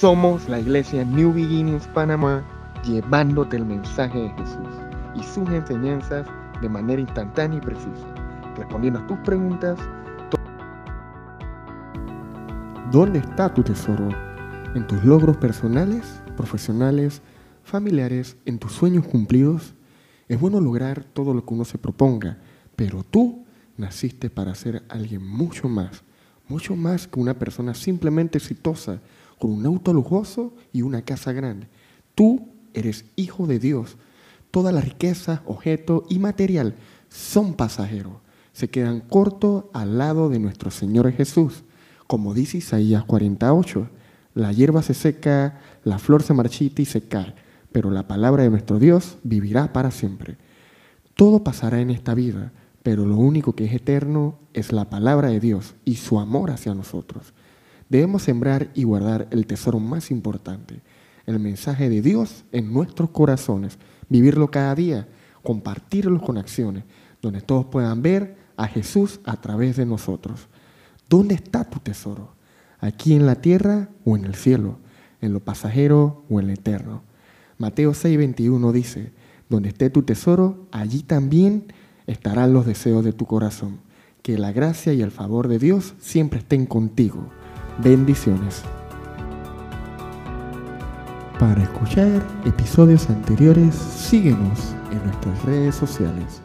Somos la iglesia New Beginnings Panamá, llevándote el mensaje de Jesús y sus enseñanzas de manera instantánea y precisa, respondiendo a tus preguntas. ¿Dónde está tu tesoro? ¿En tus logros personales, profesionales, familiares, en tus sueños cumplidos? Es bueno lograr todo lo que uno se proponga, pero tú naciste para ser alguien mucho más, mucho más que una persona simplemente exitosa, con un auto lujoso y una casa grande. Tú eres hijo de Dios. Toda la riqueza, objeto y material son pasajeros. Se quedan cortos al lado de nuestro Señor Jesús. Como dice Isaías 48, la hierba se seca, la flor se marchita y se cae, pero la palabra de nuestro Dios vivirá para siempre. Todo pasará en esta vida, pero lo único que es eterno es la palabra de Dios y su amor hacia nosotros. Debemos sembrar y guardar el tesoro más importante, el mensaje de Dios en nuestros corazones, vivirlo cada día, compartirlo con acciones, donde todos puedan ver a Jesús a través de nosotros. ¿Dónde está tu tesoro? ¿Aquí en la tierra o en el cielo? ¿En lo pasajero o en lo eterno? Mateo 6:21 dice, donde esté tu tesoro, allí también estarán los deseos de tu corazón. Que la gracia y el favor de Dios siempre estén contigo. Bendiciones. Para escuchar episodios anteriores, síguenos en nuestras redes sociales.